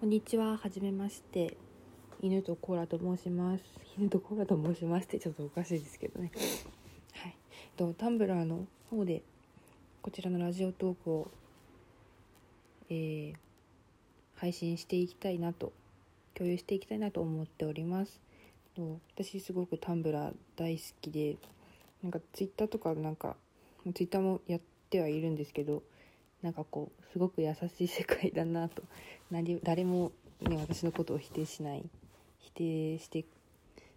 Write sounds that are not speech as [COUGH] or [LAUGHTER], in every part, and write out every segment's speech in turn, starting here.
こんにちは、はじめまして。犬とコーラと申します。犬とコーラと申しますってちょっとおかしいですけどね。はい。とタンブラーの方でこちらのラジオトークを、えー配信していきたいなと共有していきたいなと思っております。と私すごくタンブラー大好きで、なんかツイッターとかなんかツイッターもやってはいるんですけど。なんかこうすごく優しい世界だなと。[LAUGHS] 何誰も、ね、私のことを否定しない。否定して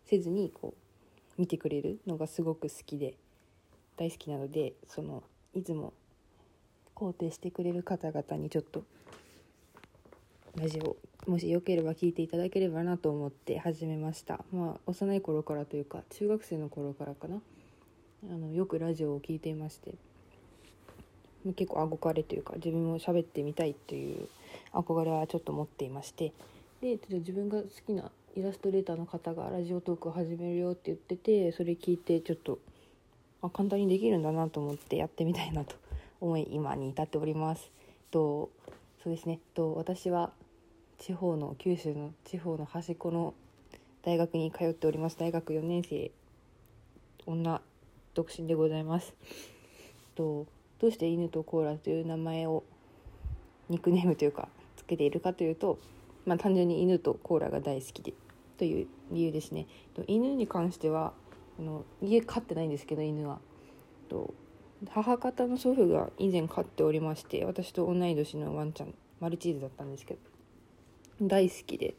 せずにこう見てくれるのがすごく好きで大好きなのでそのいつも肯定してくれる方々にちょっとラジオもしよければ聞いていただければなと思って始めました。まあ幼い頃からというか中学生の頃からかな。あのよくラジオを聞いていまして。結構憧れというか自分も喋ってみたいという憧れはちょっと持っていましてでちょっと自分が好きなイラストレーターの方がラジオトークを始めるよって言っててそれ聞いてちょっとあ簡単にできるんだなと思ってやってみたいなと [LAUGHS] 思い今に至っております。とそうですねと私は地方の九州の地方の端っこの大学に通っております大学4年生女独身でございます。とどうして犬とコーラという名前をニックネームというかつけているかというと、まあ、単純に犬とコーラが大好きでという理由ですね。犬に関してはあの家飼ってないんですけど犬は。と母方の祖父が以前飼っておりまして私と同い年のワンちゃんマルチーズだったんですけど大好きで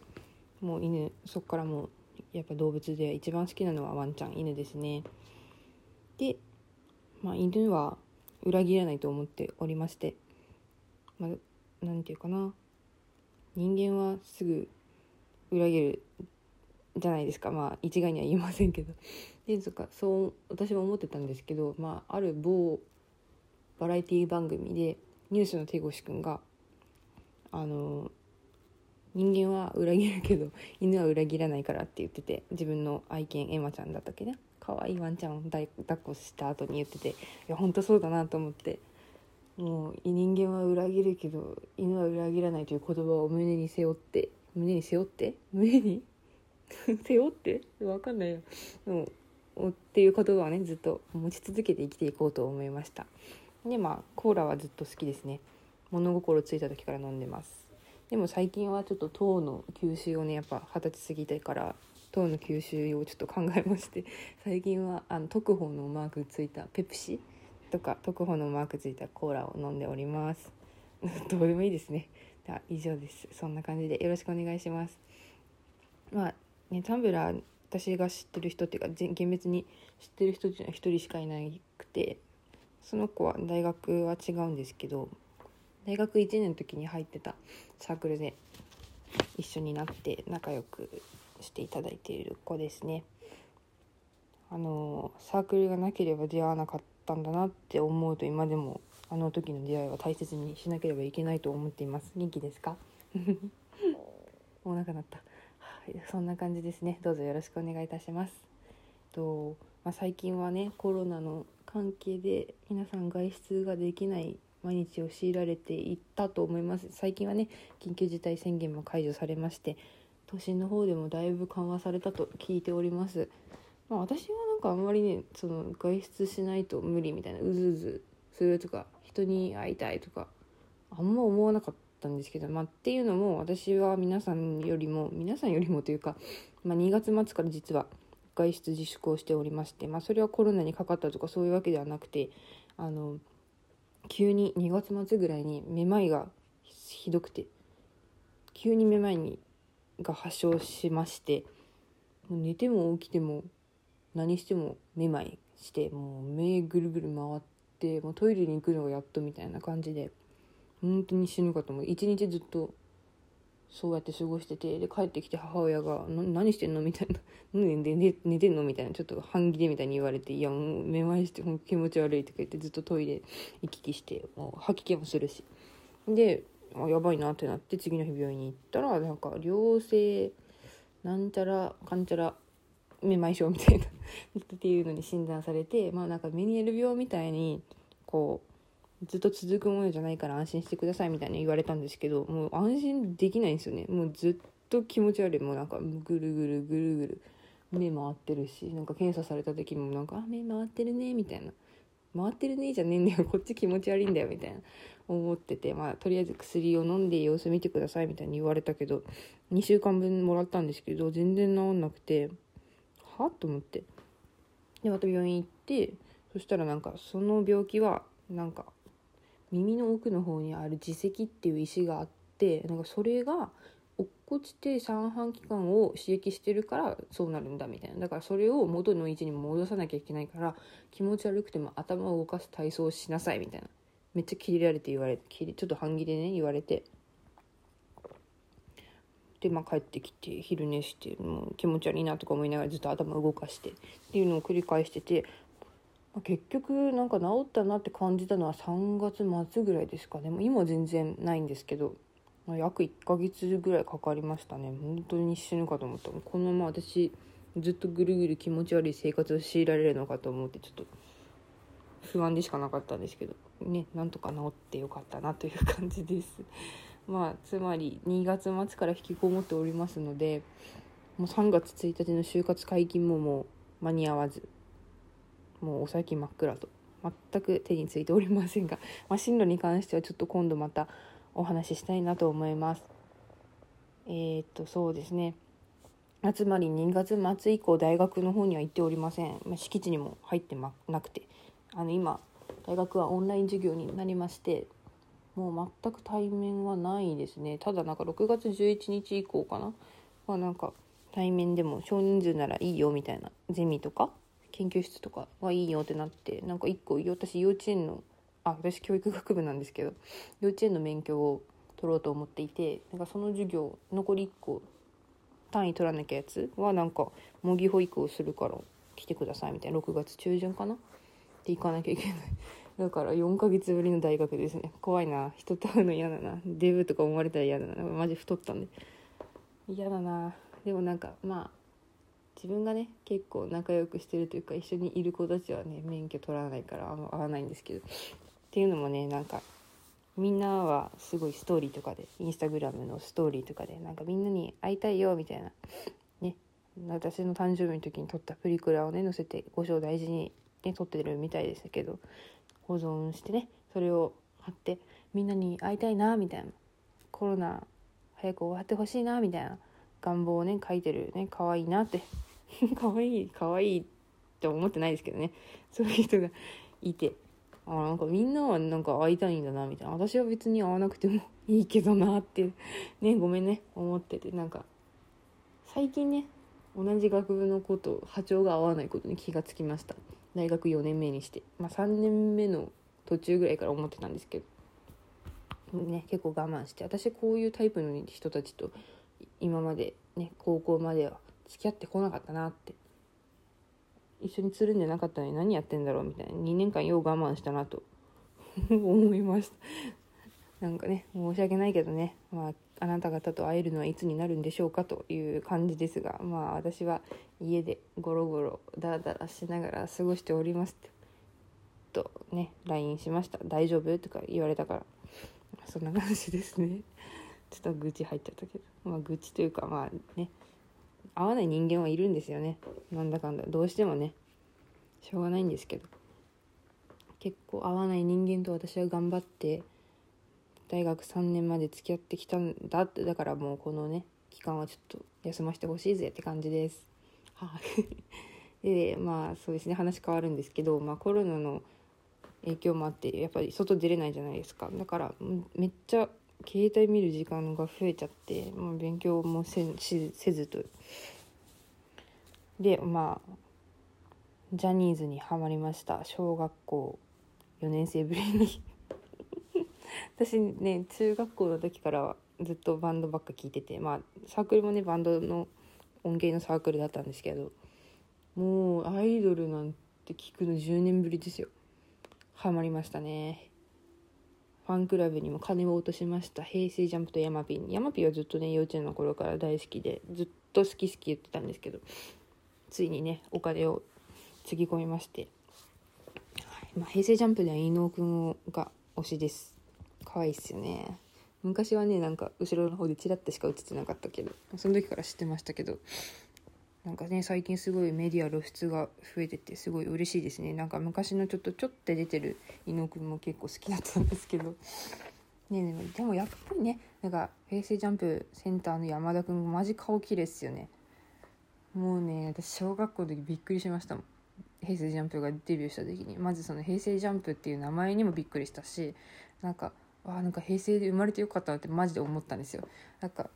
もう犬そっからもうやっぱ動物で一番好きなのはワンちゃん犬ですね。で、まあ、犬は裏切らないと思っておりましてまあなんていうかな。人間はすぐ裏切るじゃないですか。まあ一概には言いませんけど。[LAUGHS] でそっかそう私も思ってたんですけど、まあ、ある某バラエティ番組でニュースの手越くんがあの人間は裏切るけど犬は裏切らないからって言ってて自分の愛犬エマちゃんだったっけね。可愛いワンちゃんを抱っこした後に言ってていや本当そうだなと思って。もう人間は裏切るけど犬は裏切らないという言葉を胸に背負って胸に背負って？胸に？[LAUGHS] 背負って？分かんないよ。もうっていう言葉をねずっと持ち続けて生きていこうと思いました。でまあコーラはずっと好きですね。物心ついた時から飲んでます。でも最近はちょっと糖の吸収をねやっぱ二十歳過ぎてから糖の吸収をちょっと考えまして [LAUGHS] 最近はあの特保のマークついたペプシとか特保のマークついたコーラを飲んでおります。[LAUGHS] どうでもいいですね。では以上です。そんな感じでよろしくお願いします。まあねタンブラー私が知ってる人っていうか厳密に知ってる人っていうのは一人しかいなくてその子は大学は違うんですけど大学1年の時に入ってたサークルで一緒になって仲良くしていただいている子ですね。あのサークルがなければ出会わなかったんだなって思うと今でもあの時の出会いは大切にしなければいけないと思っています。元気ですか？[LAUGHS] お腹鳴った、はい、そんな感じですね。どうぞよろしくお願いいたします。と、まあ、最近はねコロナの関係で皆さん外出ができない毎日を強いられていったと思います。最近はね緊急事態宣言も解除されまして都心の方でもだいぶ緩和されたと聞いております。まあ私はなんかあんまりねその外出しないと無理みたいなうずうずするとか人に会いたいとかあんま思わなかったんですけどまあっていうのも私は皆さんよりも皆さんよりもというか、まあ、2月末から実は外出自粛をしておりましてまあそれはコロナにかかったとかそういうわけではなくてあの急に2月末ぐらいにめまいがひどくて急にめまいにが発症しまして寝ても起きても何してもめまいしてもう目ぐるぐる回ってもうトイレに行くのがやっとみたいな感じで本当に死ぬかと思う一日ずっとそうやって過ごしててで帰ってきて母親が「何してんの?」みたいな「寝寝寝てんの?」みたいなちょっと半切れみたいに言われて「いやもうめまいして気持ち悪い」とか言ってずっとトイレ行き来してもう吐き気もするしであやばいなってなって次の日病院に行ったらなんか良性なんちゃらかんちゃらめまい症みたいなっていうのに診断されてまあなんかメニエル病みたいにこうずっと続くものじゃないから安心してくださいみたいに言われたんですけどもう安心できないんですよね。もうずっと気持ち悪い。もうなんかぐるぐるぐるぐる目回ってるしなんか検査された時もなんか「あ目回ってるね」みたいな「回ってるね」じゃねえんだよ。こっち気持ち悪いんだよみたいな。思っててまあとりあえず薬を飲んで様子見てくださいみたいに言われたけど2週間分もらったんですけど全然治んなくてはと思って。でまた病院行ってそしたらなんかその病気はなんか耳の奥の方にある耳石っていう石があってなんかそれが落っこちて三半規管を刺激してるからそうなるんだみたいな。だからそれを元の位置に戻さなきゃいけないから気持ち悪くても頭を動かす体操をしなさいみたいな。めっちゃキレられて言われてちょっと半切れね言われて。でまあ帰ってきて昼寝してもう気持ち悪いなとか思いながらずっと頭動かしてっていうのを繰り返しててまあ結局なんか治ったなって感じたのは3月末ぐらいですかね。もう今全然ないんですけど約1ヶ月ぐらいかかりましたね。本当に死ぬかと思った。このまま私ずっとぐるぐる気持ち悪い生活を強いられるのかと思ってちょっと不安でしかなかったんですけどねなんとか治ってよかったなという感じです。[LAUGHS] まあつまり2月末から引きこもっておりますのでもう3月1日の就活解禁ももう間に合わずもうお先真っ暗と全く手についておりませんが、まあ、進路に関してはちょっと今度またお話ししたいなと思います。えー、っとそうですね。つまり2月末以降大学の方には行っておりません、まあ、敷地にも入ってまなくて。あの今大学はオンライン授業になりましてもう全く対面はないですね。ただなんか6月11日以降かな？まあなんか対面でも少人数ならいいよみたいなゼミとか研究室とかはいいよってなってなんか1個私幼稚園のあ私教育学部なんですけど幼稚園の免許を取ろうと思っていてなんかその授業残り1個単位取らなきゃやつはなんか模擬保育をするから来てくださいみたいな6月中旬かな？って行かなきゃいけない。だから4ヶ月ぶりの大学ですね。怖いな。人と会うの嫌だな。デブとか思われたら嫌だな。マジ太ったんで。嫌だな。でもなんかまあ自分がね結構仲良くしてるというか一緒にいる子たちはね免許取らないからあんま合わないんですけど。っていうのもねなんかみんなはすごいストーリーとかでインスタグラムのストーリーとかでなんかみんなに会いたいよみたいな。ね。私の誕生日の時に撮ったプリクラをね載せてご賞大事にね、撮ってるみたいですけど保存してねそれを貼ってみんなに会いたいなみたいな。コロナ早く終わってほしいなみたいな。願望をね書いてるね可愛いなって。[LAUGHS] 可愛い可愛いって思ってないですけどね。そういう人がいて。あなんかみんなはなんか会いたいんだなみたいな。私は別に会わなくてもいいけどなって [LAUGHS] ねごめんね思ってて。なんか最近ね同じ学部の子と波長が合わないことに気がつきました。大学4年目にして、まあ、3年目の途中ぐらいから思ってたんですけど、ね、結構我慢して私こういうタイプの人たちと今までね高校までは付き合ってこなかったなって一緒につるんでなかったのに何やってんだろうみたいな2年間よう我慢したなと [LAUGHS] 思いました。なんかね申し訳ないけどねまああなた方と会えるのはいつになるんでしょうかという感じですがまあ私は家でゴロゴロダラダラしながら過ごしておりますとね LINE しました「大丈夫?」とか言われたからそんな感じですね。[LAUGHS] ちょっと愚痴入っちゃったけど。まあ愚痴というかまあね合わない人間はいるんですよね。なんだかんだ。どうしてもねしょうがないんですけど。結構合わない人間と私は頑張って大学3年まで付き合ってきたんだってだからもうこのね期間はちょっと休ませてほしいぜって感じです。はい、[LAUGHS] でまあそうですね話変わるんですけど、まあ、コロナの影響もあってやっぱり外出れないじゃないですか。だからめっちゃ携帯見る時間が増えちゃって、まあ、勉強もせせずと。でまあジャニーズにはまりました。小学校4年生ぶりに。私ね中学校の時からずっとバンドばっか聴いててまあサークルもねバンドの音源のサークルだったんですけどもうアイドルなんて聞くの10年ぶりですよ。ハマりましたね。ファンクラブにも金を落としました。平成ジャンプとヤマピン。ヤマピンはずっとね幼稚園の頃から大好きでずっと好き好き言ってたんですけどついにねお金をつぎ込みまして、はい。まあ、平成ジャンプでは伊野尾くんが推しです。可愛いっすよね。昔はねなんか後ろの方でチラッとしか映ってなかったけどその時から知ってましたけどなんかね最近すごいメディア露出が増えててすごい嬉しいですね。なんか昔のちょっとちょって出てる伊野くんも結構好きだったんですけど。[LAUGHS] ねでもやっぱりねなんか平成ジャンプセンターの山田くんマジ顔綺麗っすよね。もうね私小学校の時びっくりしましたもん。平成ジャンプがデビューした時に。まずその平成ジャンプっていう名前にもびっくりしたしなんかあなんか平成で生まれてよかったなってマジで思ったんですよ。なんか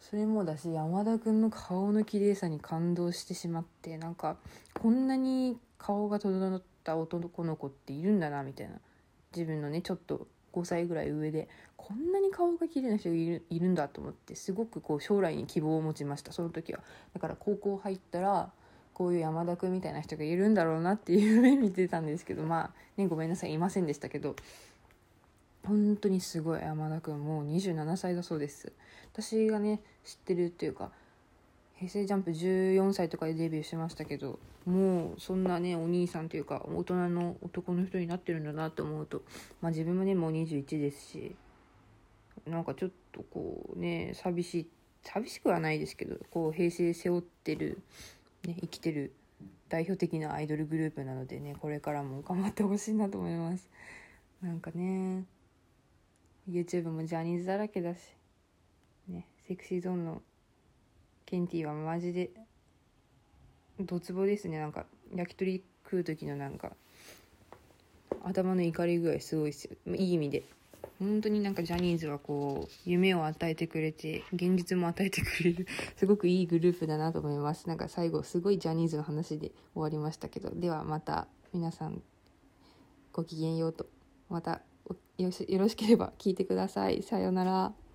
それもだし山田君の顔の綺麗さに感動してしまってなんかこんなに顔が整った男の子っているんだなみたいな。自分のねちょっと5歳ぐらい上でこんなに顔が綺麗な人がいるいるんだと思ってすごくこう将来に希望を持ちましたその時は。だから高校入ったらこういう山田君みたいな人がいるんだろうなっていう夢見てたんですけどまあねごめんなさいいませんでしたけど。本当にすごい山田君もう27歳だそうです。私がね知ってるっていうか平成ジャンプ14歳とかでデビューしましたけどもうそんなねお兄さんというか大人の男の人になってるんだなと思うと、まあ、自分もねもう21ですしなんかちょっとこうね寂しい寂しくはないですけどこう平成背負ってる、ね、生きてる代表的なアイドルグループなのでねこれからも頑張ってほしいなと思います。なんかね YouTube もジャニーズだらけだし。ねセクシーゾーンのケンティはマジでドツボですね。なんか焼き鳥食う時のなんか頭の怒り具合すごいですよ。いい意味で。本当になんかジャニーズはこう夢を与えてくれて現実も与えてくれる [LAUGHS] すごくいいグループだなと思います。なんか最後すごいジャニーズの話で終わりましたけど。ではまた皆さんごきげんようと。また。よろしければ聞いてください。さようなら。